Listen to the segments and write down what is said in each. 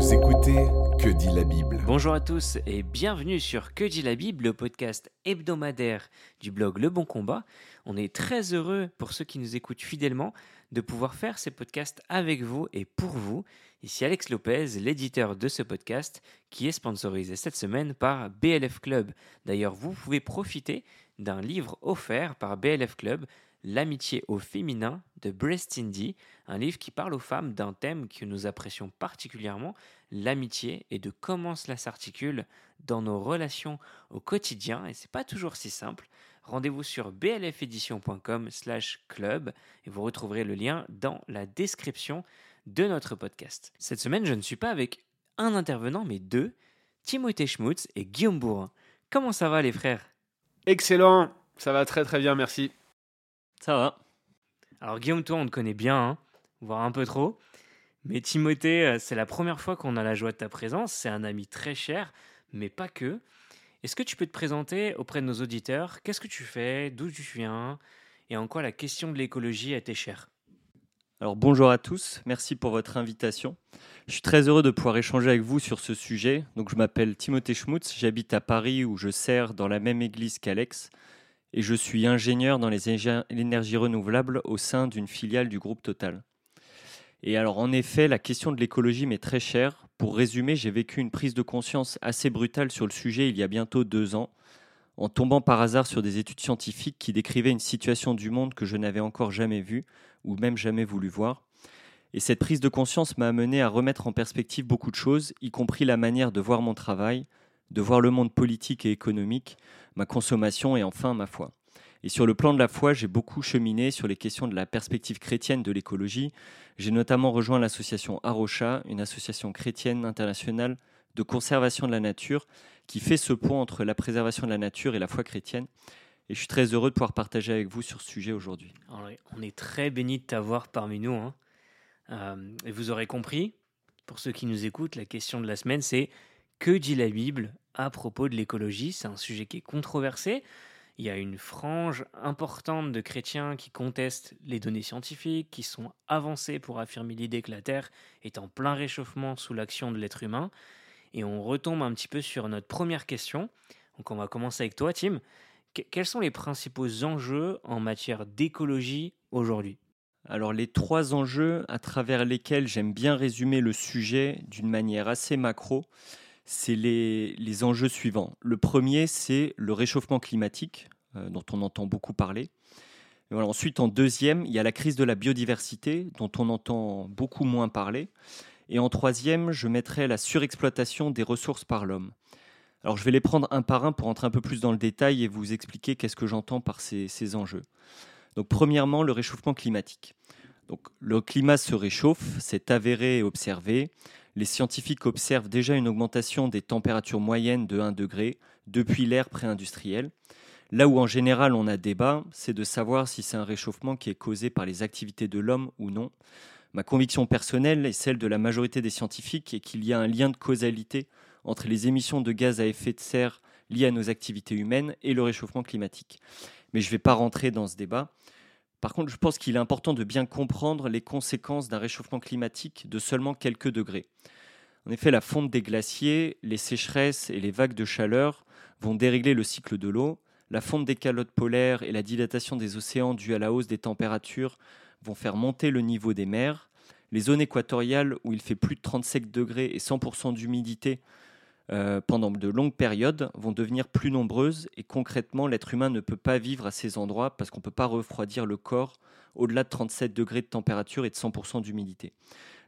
Vous écoutez Que dit la Bible Bonjour à tous et bienvenue sur Que dit la Bible, le podcast hebdomadaire du blog Le Bon Combat. On est très heureux pour ceux qui nous écoutent fidèlement de pouvoir faire ces podcasts avec vous et pour vous. Ici Alex Lopez, l'éditeur de ce podcast qui est sponsorisé cette semaine par BLF Club. D'ailleurs, vous pouvez profiter d'un livre offert par BLF Club L'amitié au féminin de Breast Indy, un livre qui parle aux femmes d'un thème que nous apprécions particulièrement, l'amitié et de comment cela s'articule dans nos relations au quotidien. Et c'est pas toujours si simple. Rendez-vous sur blfedition.com/club et vous retrouverez le lien dans la description de notre podcast. Cette semaine, je ne suis pas avec un intervenant, mais deux, Timothée Schmutz et Guillaume Bourrin. Comment ça va les frères? Excellent, ça va très très bien, merci. Ça va. Alors Guillaume, toi, on te connaît bien, hein, voire un peu trop. Mais Timothée, euh, c'est la première fois qu'on a la joie de ta présence. C'est un ami très cher, mais pas que. Est-ce que tu peux te présenter auprès de nos auditeurs? Qu'est-ce que tu fais? D'où tu viens? Et en quoi la question de l'écologie a été chère? Alors bonjour à tous, merci pour votre invitation. Je suis très heureux de pouvoir échanger avec vous sur ce sujet. Donc je m'appelle Timothée Schmutz, j'habite à Paris où je sers dans la même église qu'Alex et je suis ingénieur dans les énergies renouvelables au sein d'une filiale du groupe Total. Et alors en effet, la question de l'écologie m'est très chère. Pour résumer, j'ai vécu une prise de conscience assez brutale sur le sujet il y a bientôt deux ans, en tombant par hasard sur des études scientifiques qui décrivaient une situation du monde que je n'avais encore jamais vue ou même jamais voulu voir. Et cette prise de conscience m'a amené à remettre en perspective beaucoup de choses, y compris la manière de voir mon travail, de voir le monde politique et économique, ma consommation et enfin ma foi. Et sur le plan de la foi, j'ai beaucoup cheminé sur les questions de la perspective chrétienne de l'écologie. J'ai notamment rejoint l'association Arocha, une association chrétienne internationale de conservation de la nature, qui fait ce pont entre la préservation de la nature et la foi chrétienne. Et je suis très heureux de pouvoir partager avec vous sur ce sujet aujourd'hui. On est très béni de t'avoir parmi nous. Hein. Euh, et vous aurez compris, pour ceux qui nous écoutent, la question de la semaine, c'est que dit la Bible à propos de l'écologie? C'est un sujet qui est controversé. Il y a une frange importante de chrétiens qui contestent les données scientifiques, qui sont avancés pour affirmer l'idée que la Terre est en plein réchauffement sous l'action de l'être humain. Et on retombe un petit peu sur notre première question. Donc on va commencer avec toi, Tim. quels sont les principaux enjeux en matière d'écologie aujourd'hui? Alors les trois enjeux à travers lesquels j'aime bien résumer le sujet d'une manière assez macro, c'est les, enjeux suivants. Le premier, c'est le réchauffement climatique, euh, dont on entend beaucoup parler. ensuite, en deuxième, il y a la crise de la biodiversité, dont on entend beaucoup moins parler. Et en troisième, je mettrai la surexploitation des ressources par l'homme. Alors, je vais les prendre un par un pour entrer un peu plus dans le détail et vous expliquer qu'est-ce que j'entends par ces, ces enjeux. Donc, premièrement, le réchauffement climatique. Donc, le climat se réchauffe, c'est avéré et observé les scientifiques observent déjà une augmentation des températures moyennes de 1 degré depuis l'ère pré-industrielle. Là où en général on a débat, c'est de savoir si c'est un réchauffement qui est causé par les activités de l'homme ou non. Ma conviction personnelle et celle de la majorité des scientifiques est qu'il y a un lien de causalité entre les émissions de gaz à effet de serre liées à nos activités humaines et le réchauffement climatique. Mais je ne vais pas rentrer dans ce débat. Par contre, je pense qu'il est important de bien comprendre les conséquences d'un réchauffement climatique de seulement quelques degrés. En effet, la fonte des glaciers, les sécheresses et les vagues de chaleur vont dérégler le cycle de l'eau. La fonte des calottes polaires et la dilatation des océans due à la hausse des températures vont faire monter le niveau des mers. Les zones équatoriales où il fait plus de 37 degrés et 100% d'humidité euh, pendant de longues périodes vont devenir plus nombreuses et concrètement l'être humain ne peut pas vivre à ces endroits parce qu'on ne peut pas refroidir le corps au-delà de 37 degrés de température et de 100% d'humidité.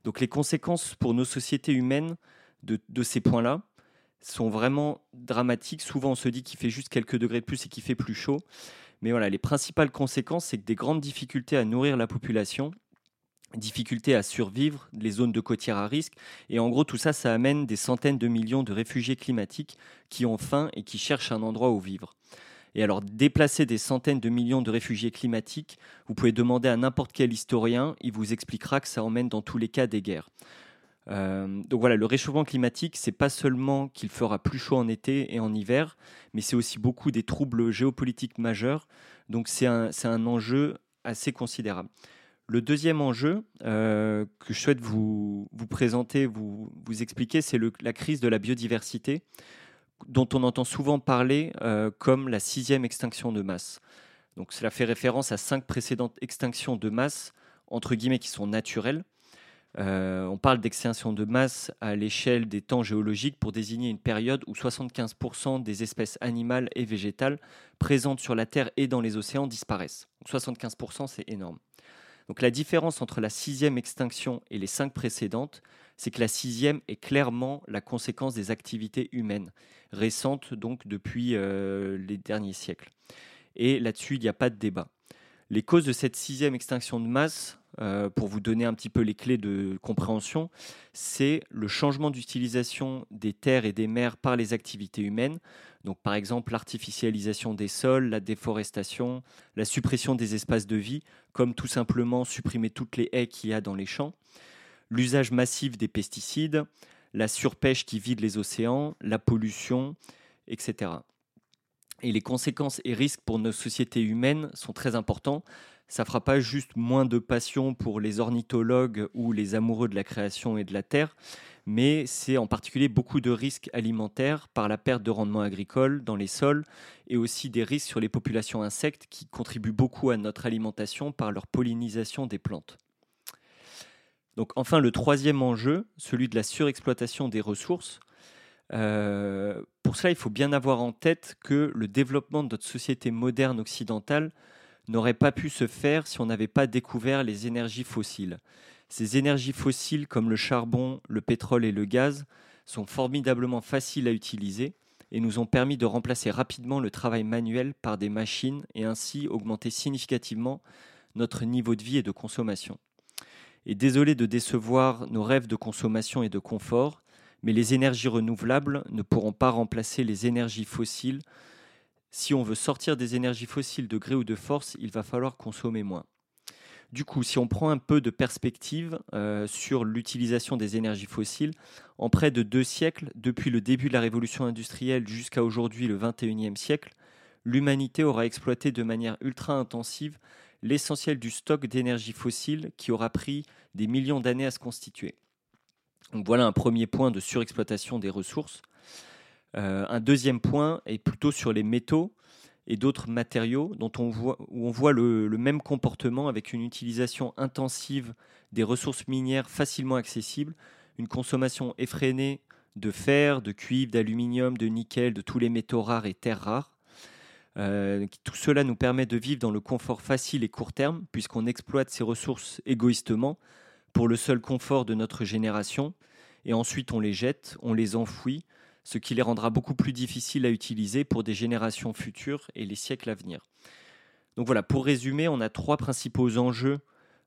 Donc les conséquences pour nos sociétés humaines de, de ces points-là sont vraiment dramatiques. Souvent on se dit qu'il fait juste quelques degrés de plus et qu'il fait plus chaud. Mais voilà, les principales conséquences, c'est que des grandes difficultés à nourrir la population difficulté à survivre, les zones de côtières à risque. Et en gros, tout ça, ça amène des centaines de millions de réfugiés climatiques qui ont faim et qui cherchent un endroit où vivre. Et alors, déplacer des centaines de millions de réfugiés climatiques, vous pouvez demander à n'importe quel historien, il vous expliquera que ça emmène dans tous les cas des guerres. Euh, donc voilà, le réchauffement climatique, c'est pas seulement qu'il fera plus chaud en été et en hiver, mais c'est aussi beaucoup des troubles géopolitiques majeurs. Donc c'est un, un enjeu assez considérable. Le deuxième enjeu euh, que je souhaite vous, présenter, vous, vous expliquer, c'est la crise de la biodiversité, dont on entend souvent parler euh, comme la sixième extinction de masse. Donc cela fait référence à cinq précédentes extinctions de masse, entre guillemets, qui sont naturelles. Euh, on parle d'extinction de masse à l'échelle des temps géologiques pour désigner une période où 75% des espèces animales et végétales présentes sur la Terre et dans les océans disparaissent. 75%, c'est énorme. Donc la différence entre la sixième extinction et les cinq précédentes, c'est que la sixième est clairement la conséquence des activités humaines, récentes donc depuis euh, les derniers siècles. Et là-dessus, il n'y a pas de débat. Les causes de cette sixième extinction de masse, euh, pour vous donner un petit peu les clés de compréhension, c'est le changement d'utilisation des terres et des mers par les activités humaines, donc par exemple l'artificialisation des sols, la déforestation, la suppression des espaces de vie, comme tout simplement supprimer toutes les haies qu'il y a dans les champs, l'usage massif des pesticides, la surpêche qui vide les océans, la pollution, etc. Et les conséquences et risques pour nos sociétés humaines sont très importants. Ça fera pas juste moins de passion pour les ornithologues ou les amoureux de la création et de la terre, mais c'est en particulier beaucoup de risques alimentaires par la perte de rendement agricole dans les sols et aussi des risques sur les populations insectes qui contribuent beaucoup à notre alimentation par leur pollinisation des plantes. Donc enfin le troisième enjeu, celui de la surexploitation des ressources. Euh, pour cela, il faut bien avoir en tête que le développement de notre société moderne occidentale n'aurait pas pu se faire si on n'avait pas découvert les énergies fossiles. Ces énergies fossiles comme le charbon, le pétrole et le gaz sont formidablement faciles à utiliser et nous ont permis de remplacer rapidement le travail manuel par des machines et ainsi augmenter significativement notre niveau de vie et de consommation. Et désolé de décevoir nos rêves de consommation et de confort, mais les énergies renouvelables ne pourront pas remplacer les énergies fossiles. Si on veut sortir des énergies fossiles de gré ou de force, il va falloir consommer moins. Du coup, si on prend un peu de perspective euh, sur l'utilisation des énergies fossiles, en près de deux siècles, depuis le début de la révolution industrielle jusqu'à aujourd'hui, le 21e siècle, l'humanité aura exploité de manière ultra intensive l'essentiel du stock d'énergie fossile qui aura pris des millions d'années à se constituer. Voilà un premier point de surexploitation des ressources. Euh, un deuxième point est plutôt sur les métaux et d'autres matériaux dont on voit, où on voit le, même comportement avec une utilisation intensive des ressources minières facilement accessibles, une consommation effrénée de fer, de cuivre, d'aluminium, de nickel, de tous les métaux rares et terres rares. Euh, tout cela nous permet de vivre dans le confort facile et court terme, puisqu'on exploite ces ressources égoïstement pour le seul confort de notre génération, et ensuite on les jette, on les enfouit, ce qui les rendra beaucoup plus difficiles à utiliser pour des générations futures et les siècles à venir. Donc voilà, pour résumer, on a trois principaux enjeux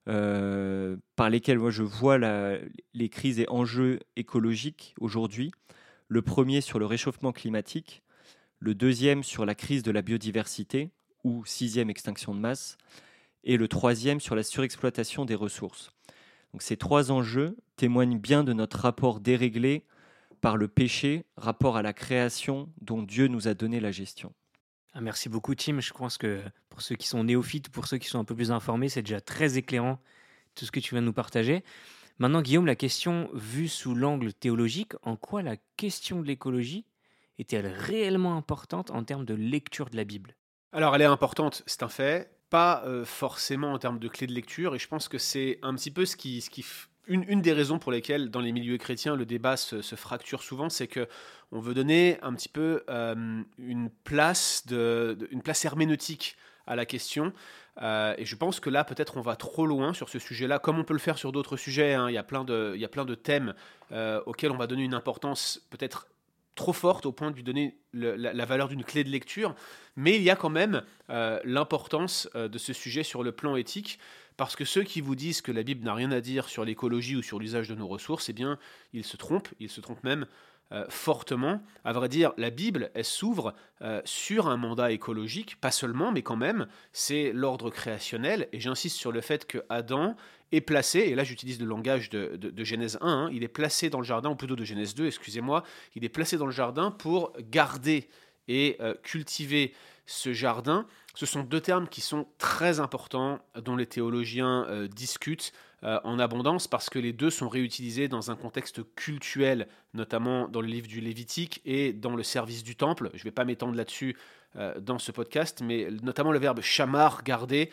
euh, par lesquels moi je vois les crises et enjeux écologiques aujourd'hui. Le premier sur le réchauffement climatique, le deuxième sur la crise de la biodiversité ou sixième extinction de masse, et le troisième sur la surexploitation des ressources. Donc ces trois enjeux témoignent bien de notre rapport déréglé par le péché, rapport à la création dont Dieu nous a donné la gestion. Ah, merci beaucoup Tim, je pense que pour ceux qui sont néophytes, pour ceux qui sont un peu plus informés, c'est déjà très éclairant tout ce que tu viens de nous partager. Maintenant Guillaume, la question vue sous l'angle théologique, en quoi la question de l'écologie est-elle réellement importante en termes de lecture de la Bible? Alors elle est importante, c'est un fait, pas euh, forcément en termes de clé de lecture, et je pense que c'est un petit peu ce qui, ce qui une, des raisons pour lesquelles dans les milieux chrétiens le débat se, fracture souvent, c'est que on veut donner un petit peu euh, une place une place herméneutique à la question. Euh, et je pense que là, peut-être, on va trop loin sur ce sujet-là, comme on peut le faire sur d'autres sujets. Hein. Il, y a plein de, il y a plein de thèmes euh, auxquels on va donner une importance peut-être trop forte au point de lui donner la, valeur d'une clé de lecture. Mais il y a quand même l'importance de ce sujet sur le plan éthique. Parce que ceux qui vous disent que la Bible n'a rien à dire sur l'écologie ou sur l'usage de nos ressources, eh bien, ils se trompent, ils se trompent même euh, fortement. À vrai dire, la Bible, elle s'ouvre euh, sur un mandat écologique, pas seulement, mais quand même, c'est l'ordre créationnel. Et j'insiste sur le fait que Adam est placé, et là j'utilise le langage de, Genèse 1, hein, il est placé dans le jardin, ou plutôt de Genèse 2, excusez-moi, il est placé dans le jardin pour garder et euh, cultiver ce jardin, ce sont deux termes qui sont très importants, dont les théologiens euh, discutent euh, en abondance, parce que les deux sont réutilisés dans un contexte cultuel, notamment dans le livre du Lévitique et dans le service du temple. Je ne vais pas m'étendre là-dessus euh, dans ce podcast, mais notamment le verbe chamar, garder,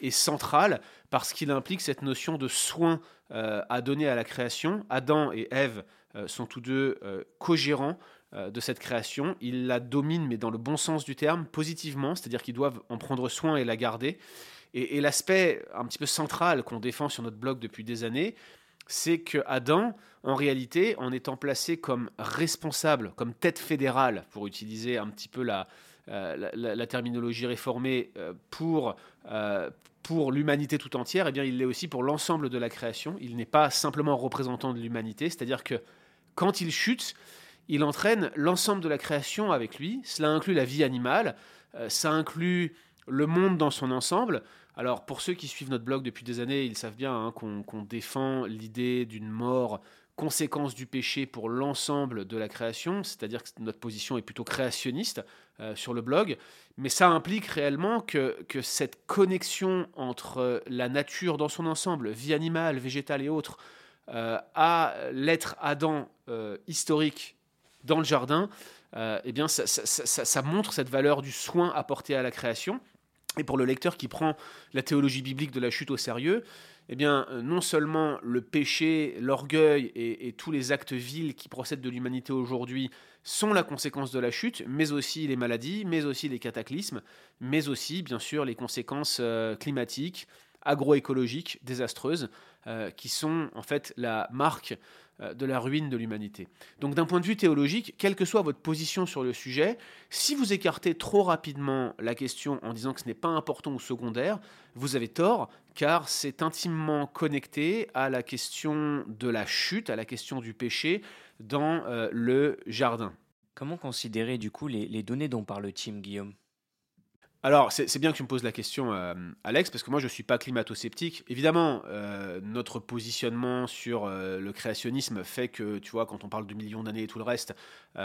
est central, parce qu'il implique cette notion de soin à donner à la création. Adam et Ève sont tous deux co-gérants de cette création. Ils la dominent, mais dans le bon sens du terme, positivement, c'est-à-dire qu'ils doivent en prendre soin et la garder. Et, l'aspect un petit peu central qu'on défend sur notre blog depuis des années, c'est que Adam, en réalité, en étant placé comme responsable, comme tête fédérale, pour utiliser un petit peu la, euh, la, terminologie réformée, euh, pour, pour l'humanité tout entière, eh bien, il l'est aussi pour l'ensemble de la création. Il n'est pas simplement représentant de l'humanité, c'est-à-dire que quand il chute, il entraîne l'ensemble de la création avec lui. Cela inclut la vie animale, euh, ça inclut le monde dans son ensemble. Alors pour ceux qui suivent notre blog depuis des années, ils savent bien hein, qu'on défend l'idée d'une mort conséquence du péché pour l'ensemble de la création, c'est-à-dire que notre position est plutôt créationniste euh, sur le blog, mais ça implique réellement que, cette connexion entre la nature dans son ensemble, vie animale, végétale et autres, euh, à l'être Adam historique dans le jardin, euh, eh bien, ça, montre cette valeur du soin apporté à la création. Et pour le lecteur qui prend la théologie biblique de la chute au sérieux, eh bien, euh, non seulement le péché, l'orgueil et, tous les actes vils qui procèdent de l'humanité aujourd'hui sont la conséquence de la chute, mais aussi les maladies, mais aussi les cataclysmes, mais aussi, bien sûr, les conséquences euh, climatiques, agroécologiques désastreuses, qui sont en fait la marque euh, de la ruine de l'humanité. Donc d'un point de vue théologique, quelle que soit votre position sur le sujet, si vous écartez trop rapidement la question en disant que ce n'est pas important ou secondaire, vous avez tort, car c'est intimement connecté à la question de la chute, à la question du péché dans euh, le jardin. Comment considérer du coup les, les données dont parle Tim Guillaume? Alors, c'est bien que tu me poses la question, euh, Alex, parce que moi, je ne suis pas climato-sceptique. Évidemment, euh, notre positionnement sur euh, le créationnisme fait que, tu vois, quand on parle de millions d'années et tout le reste,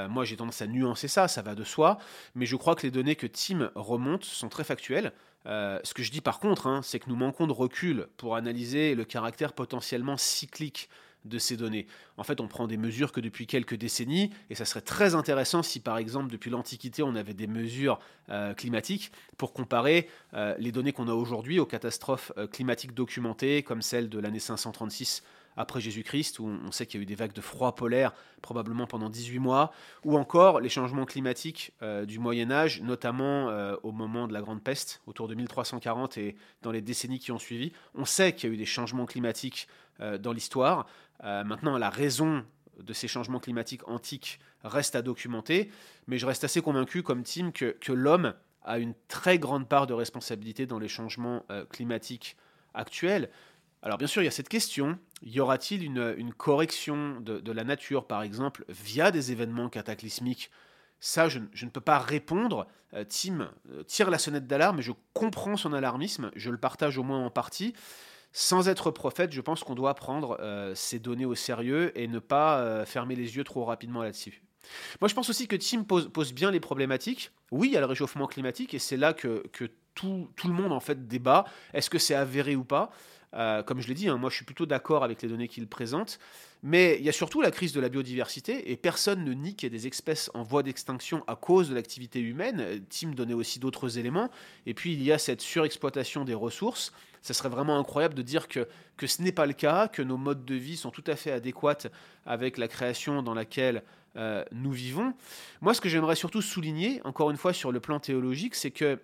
moi, j'ai tendance à nuancer ça, ça va de soi. Mais je crois que les données que Tim remonte sont très factuelles. ce que je dis par contre, hein, c'est que nous manquons de recul pour analyser le caractère potentiellement cyclique de ces données. En fait, on prend des mesures que depuis quelques décennies, et ça serait très intéressant si par exemple depuis l'Antiquité on avait des mesures euh, climatiques pour comparer euh, les données qu'on a aujourd'hui aux catastrophes euh, climatiques documentées comme celle de l'année 536 après Jésus-Christ, où on sait qu'il y a eu des vagues de froid polaire probablement pendant 18 mois, ou encore les changements climatiques du Moyen Âge, notamment au moment de la Grande Peste, autour de 1340 et dans les décennies qui ont suivi. On sait qu'il y a eu des changements climatiques dans l'histoire. Euh, maintenant, la raison de ces changements climatiques antiques reste à documenter, mais je reste assez convaincu, comme Tim, que, l'homme a une très grande part de responsabilité dans les changements euh, climatiques actuels. Alors bien sûr, il y a cette question, y aura-t-il une, correction de, la nature, par exemple, via des événements cataclysmiques? Ça, je, ne peux pas répondre. Euh, Tim tire la sonnette d'alarme, et je comprends son alarmisme, je le partage au moins en partie. Sans être prophète, je pense qu'on doit prendre euh, ces données au sérieux et ne pas euh, fermer les yeux trop rapidement là-dessus. Moi, je pense aussi que Tim pose, bien les problématiques. Oui, il y a le réchauffement climatique et c'est là que, tout, le monde en fait débat. Est-ce que c'est avéré ou pas? Euh, Comme je l'ai dit, hein, moi je suis plutôt d'accord avec les données qu'il présente. Mais il y a surtout la crise de la biodiversité, et personne ne nie qu'il y a des espèces en voie d'extinction à cause de l'activité humaine. Tim donnait aussi d'autres éléments. Et puis il y a cette surexploitation des ressources. Ce serait vraiment incroyable de dire que, que ce n'est pas le cas, que nos modes de vie sont tout à fait adéquats avec la création dans laquelle euh, nous vivons. Moi, ce que j'aimerais surtout souligner, encore une fois sur le plan théologique, c'est que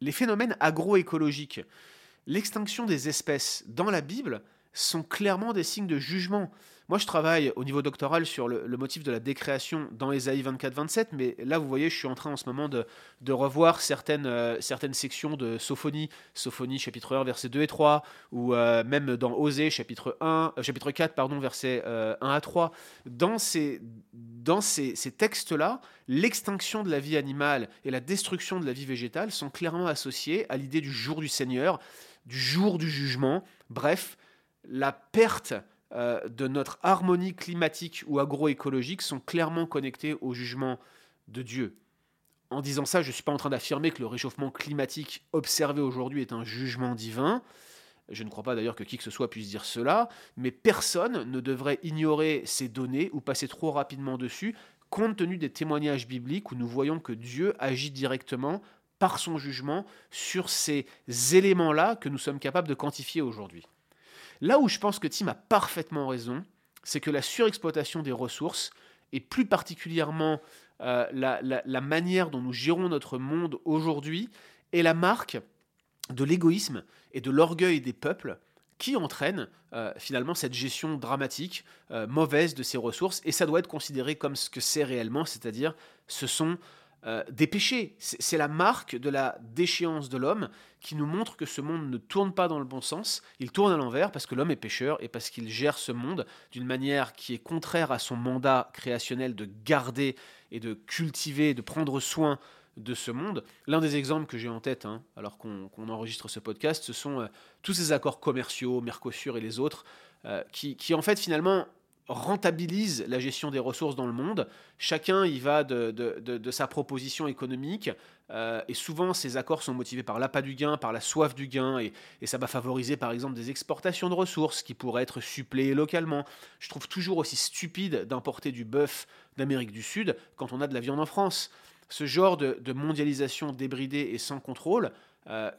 les phénomènes agroécologiques, l'extinction des espèces dans la Bible sont clairement des signes de jugement. Moi, je travaille au niveau doctoral sur le, motif de la décréation dans Ésaïe 24-27, mais là, vous voyez, je suis en train en ce moment de, revoir certaines, euh, certaines sections de Sophonie, Sophonie chapitre 1, versets 2 et 3, ou euh, même dans Osée chapitre, 1, euh, 4, pardon, versets 1 à 3. Dans ces, dans ces, ces textes-là, l'extinction de la vie animale et la destruction de la vie végétale sont clairement associées à l'idée du jour du Seigneur, du jour du jugement, bref, la perte euh, de notre harmonie climatique ou agroécologique sont clairement connectés au jugement de Dieu. en disant ça, je ne suis pas en train d'affirmer que le réchauffement climatique observé aujourd'hui est un jugement divin. Je ne crois pas d'ailleurs que qui que ce soit puisse dire cela, mais personne ne devrait ignorer ces données ou passer trop rapidement dessus, compte tenu des témoignages bibliques où nous voyons que Dieu agit directement par son jugement sur ces éléments-là que nous sommes capables de quantifier aujourd'hui. Là où je pense que Tim a parfaitement raison, c'est que la surexploitation des ressources, et plus particulièrement euh, la, manière dont nous gérons notre monde aujourd'hui, est la marque de l'égoïsme et de l'orgueil des peuples qui entraîne euh, finalement cette gestion dramatique, euh, mauvaise de ces ressources, et ça doit être considéré comme ce que c'est réellement, c'est-à-dire ce sont euh, des péchés. C'est la marque de la déchéance de l'homme qui nous montre que ce monde ne tourne pas dans le bon sens, il tourne à l'envers parce que l'homme est pécheur et parce qu'il gère ce monde d'une manière qui est contraire à son mandat créationnel de garder et de cultiver, de prendre soin de ce monde. L'un des exemples que j'ai en tête, hein, alors qu'on enregistre ce podcast, ce sont euh, tous ces accords commerciaux, Mercosur et les autres, euh, qui, qui en fait finalement rentabilise la gestion des ressources dans le monde. Chacun y va de, sa proposition économique. Euh, et souvent, ces accords sont motivés par l'appât du gain, par la soif du gain. Et, ça va favoriser, par exemple, des exportations de ressources qui pourraient être suppléées localement. Je trouve toujours aussi stupide d'importer du bœuf d'Amérique du Sud quand on a de la viande en France. Ce genre de, mondialisation débridée et sans contrôle, euh,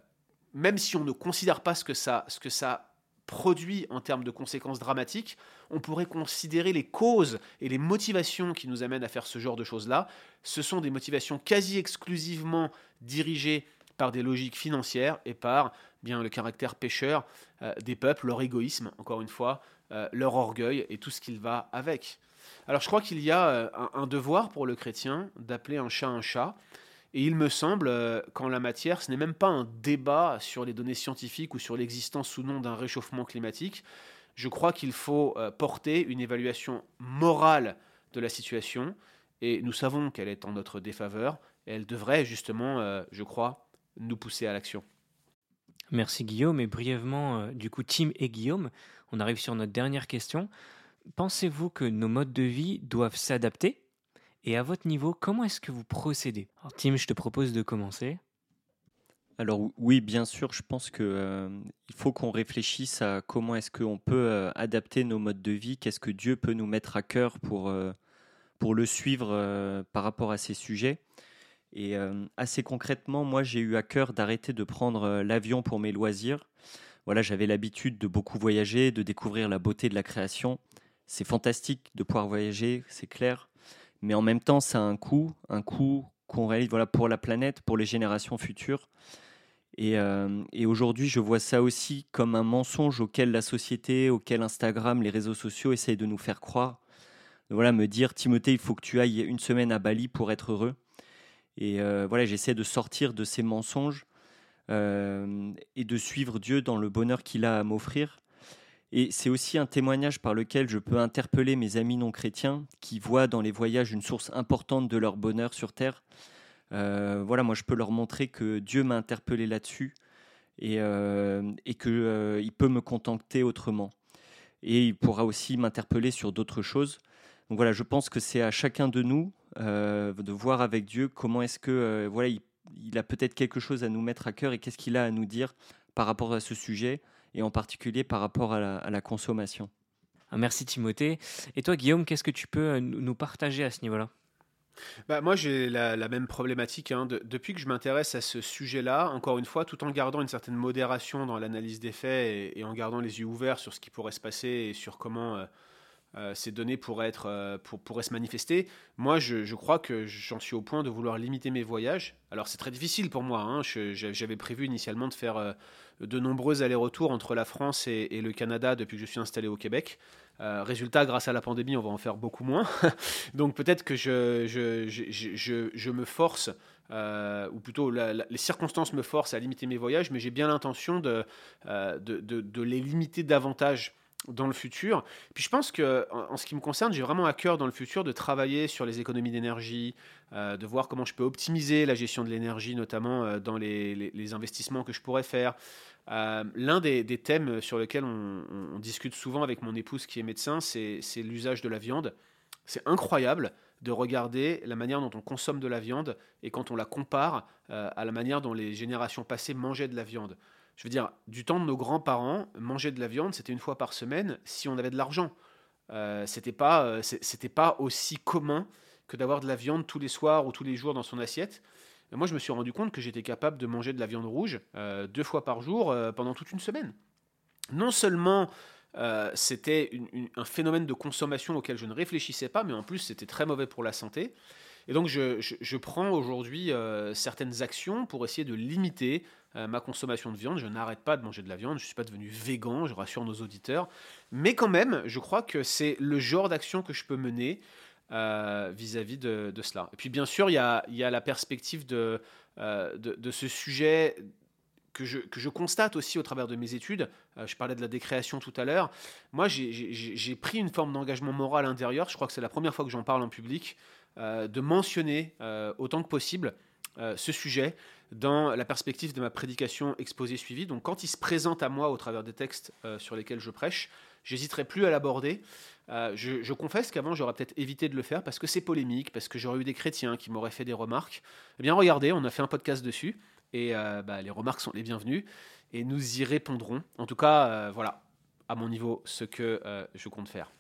même si on ne considère pas ce que ça, ce que ça produit en termes de conséquences dramatiques, on pourrait considérer les causes et les motivations qui nous amènent à faire ce genre de choses-là. Ce sont des motivations quasi exclusivement dirigées par des logiques financières et par bien le caractère pécheur euh, des peuples, leur égoïsme, encore une fois, euh, leur orgueil et tout ce qu'il va avec. Alors je crois qu'il y a euh, un, devoir pour le chrétien d'appeler un chat un chat et il me semble euh, qu'en la matière, ce n'est même pas un débat sur les données scientifiques ou sur l'existence ou non d'un réchauffement climatique. Je crois qu'il faut euh, porter une évaluation morale de la situation, et nous savons qu'elle est en notre défaveur, elle devrait justement, euh, je crois, nous pousser à l'action. Merci Guillaume, et brièvement, du coup, Tim et Guillaume, on arrive sur notre dernière question. Pensez-vous que nos modes de vie doivent s'adapter et à votre niveau, comment est-ce que vous procédez? Alors Tim, je te propose de commencer. Alors oui, bien sûr, je pense qu'il euh, faut qu'on réfléchisse à comment est-ce qu'on peut euh, adapter nos modes de vie, qu'est-ce que Dieu peut nous mettre à cœur pour, euh, pour le suivre par rapport à ces sujets. Et assez concrètement, moi j'ai eu à cœur d'arrêter de prendre l'avion pour mes loisirs. Voilà, j'avais l'habitude de beaucoup voyager, de découvrir la beauté de la création. C'est fantastique de pouvoir voyager, c'est clair mais en même temps, ça a un coût, un coût qu'on réalise voilà, pour la planète, pour les générations futures. Et, euh, et aujourd'hui, je vois ça aussi comme un mensonge auquel la société, auquel Instagram, les réseaux sociaux essayent de nous faire croire. Voilà, me dire, Timothée, il faut que tu ailles une semaine à Bali pour être heureux. Et euh, voilà, j'essaie de sortir de ces mensonges euh, et de suivre Dieu dans le bonheur qu'il a à m'offrir. Et c'est aussi un témoignage par lequel je peux interpeller mes amis non chrétiens qui voient dans les voyages une source importante de leur bonheur sur Terre. Euh, voilà, moi je peux leur montrer que Dieu m'a interpellé là-dessus et, euh, et qu'il euh, peut me contenter autrement. Et il pourra aussi m'interpeller sur d'autres choses. Donc voilà, je pense que c'est à chacun de nous de voir avec Dieu comment est-ce que voilà, il a peut-être quelque chose à nous mettre à cœur et qu'est-ce qu'il a à nous dire par rapport à ce sujet et en particulier par rapport à la, consommation. Ah, merci Timothée. Et toi Guillaume, qu'est-ce que tu peux euh, nous partager à ce niveau-là? Bah, moi, j'ai la, même problématique. Hein. depuis que je m'intéresse à ce sujet-là, encore une fois, tout en gardant une certaine modération dans l'analyse des faits et, en gardant les yeux ouverts sur ce qui pourrait se passer et sur comment euh, euh, ces données pour, pourraient se manifester, moi, je, crois que j'en suis au point de vouloir limiter mes voyages. Alors, c'est très difficile pour moi. Hein. J'avais prévu initialement de faire de nombreux allers-retours entre la France et, le Canada depuis que je suis installé au Québec. Euh, résultat, grâce à la pandémie, on va en faire beaucoup moins. Donc peut-être que je, me force, euh, ou plutôt les circonstances me forcent à limiter mes voyages, mais j'ai bien l'intention euh, de, les limiter davantage dans le futur. Puis je pense que, en, ce qui me concerne, j'ai vraiment à cœur dans le futur de travailler sur les économies d'énergie, de voir comment je peux optimiser la gestion de l'énergie, notamment dans les, investissements que je pourrais faire. Euh, l'un des, thèmes sur lesquels on, discute souvent avec mon épouse qui est médecin, c'est l'usage de la viande. C'est incroyable de regarder la manière dont on consomme de la viande et quand on la compare euh, à la manière dont les générations passées mangeaient de la viande. Je veux dire, du temps de nos grands-parents, manger de la viande, c'était une fois par semaine si on avait de l'argent. Euh, c'était pas, euh, c'était pas aussi commun que d'avoir de la viande tous les soirs ou tous les jours dans son assiette. moi, je me suis rendu compte que j'étais capable de manger de la viande rouge euh, deux fois par jour pendant toute une semaine. Non seulement c'était un phénomène de consommation auquel je ne réfléchissais pas, mais en plus c'était très mauvais pour la santé. Et donc je, prends aujourd'hui certaines actions pour essayer de limiter ma consommation de viande. Je n'arrête pas de manger de la viande, je ne suis pas devenu végan, je rassure nos auditeurs. Mais quand même, je crois que c'est le genre d'action que je peux mener euh, vis-à-vis de, cela. Et puis bien sûr, il y a, la perspective de, euh, ce sujet que je, constate aussi au travers de mes études. Euh, je parlais de la décréation tout à l'heure. Moi, j'ai pris une forme d'engagement moral intérieur. Je crois que c'est la première fois que j'en parle en public, de mentionner autant que possible ce sujet dans la perspective de ma prédication exposée suivie. Donc quand il se présente à moi au travers des textes sur lesquels je prêche, j'hésiterai plus à l'aborder. Euh, je, confesse qu'avant, j'aurais peut-être évité de le faire parce que c'est polémique, parce que j'aurais eu des chrétiens qui m'auraient fait des remarques. Eh bien, regardez, on a fait un podcast dessus et euh, bah, les remarques sont les bienvenues et nous y répondrons. En tout cas, euh, voilà, à mon niveau, ce que je compte faire.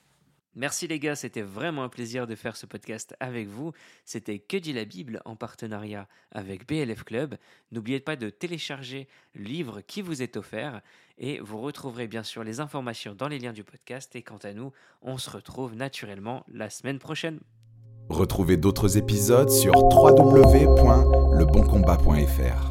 Merci les gars, c'était vraiment un plaisir de faire ce podcast avec vous. C'était Que dit la Bible en partenariat avec BLF Club. N'oubliez pas de télécharger le livre qui vous est offert et vous retrouverez bien sûr les informations dans les liens du podcast. Et quant à nous, on se retrouve naturellement la semaine prochaine. Retrouvez d'autres épisodes sur www.leboncombat.fr.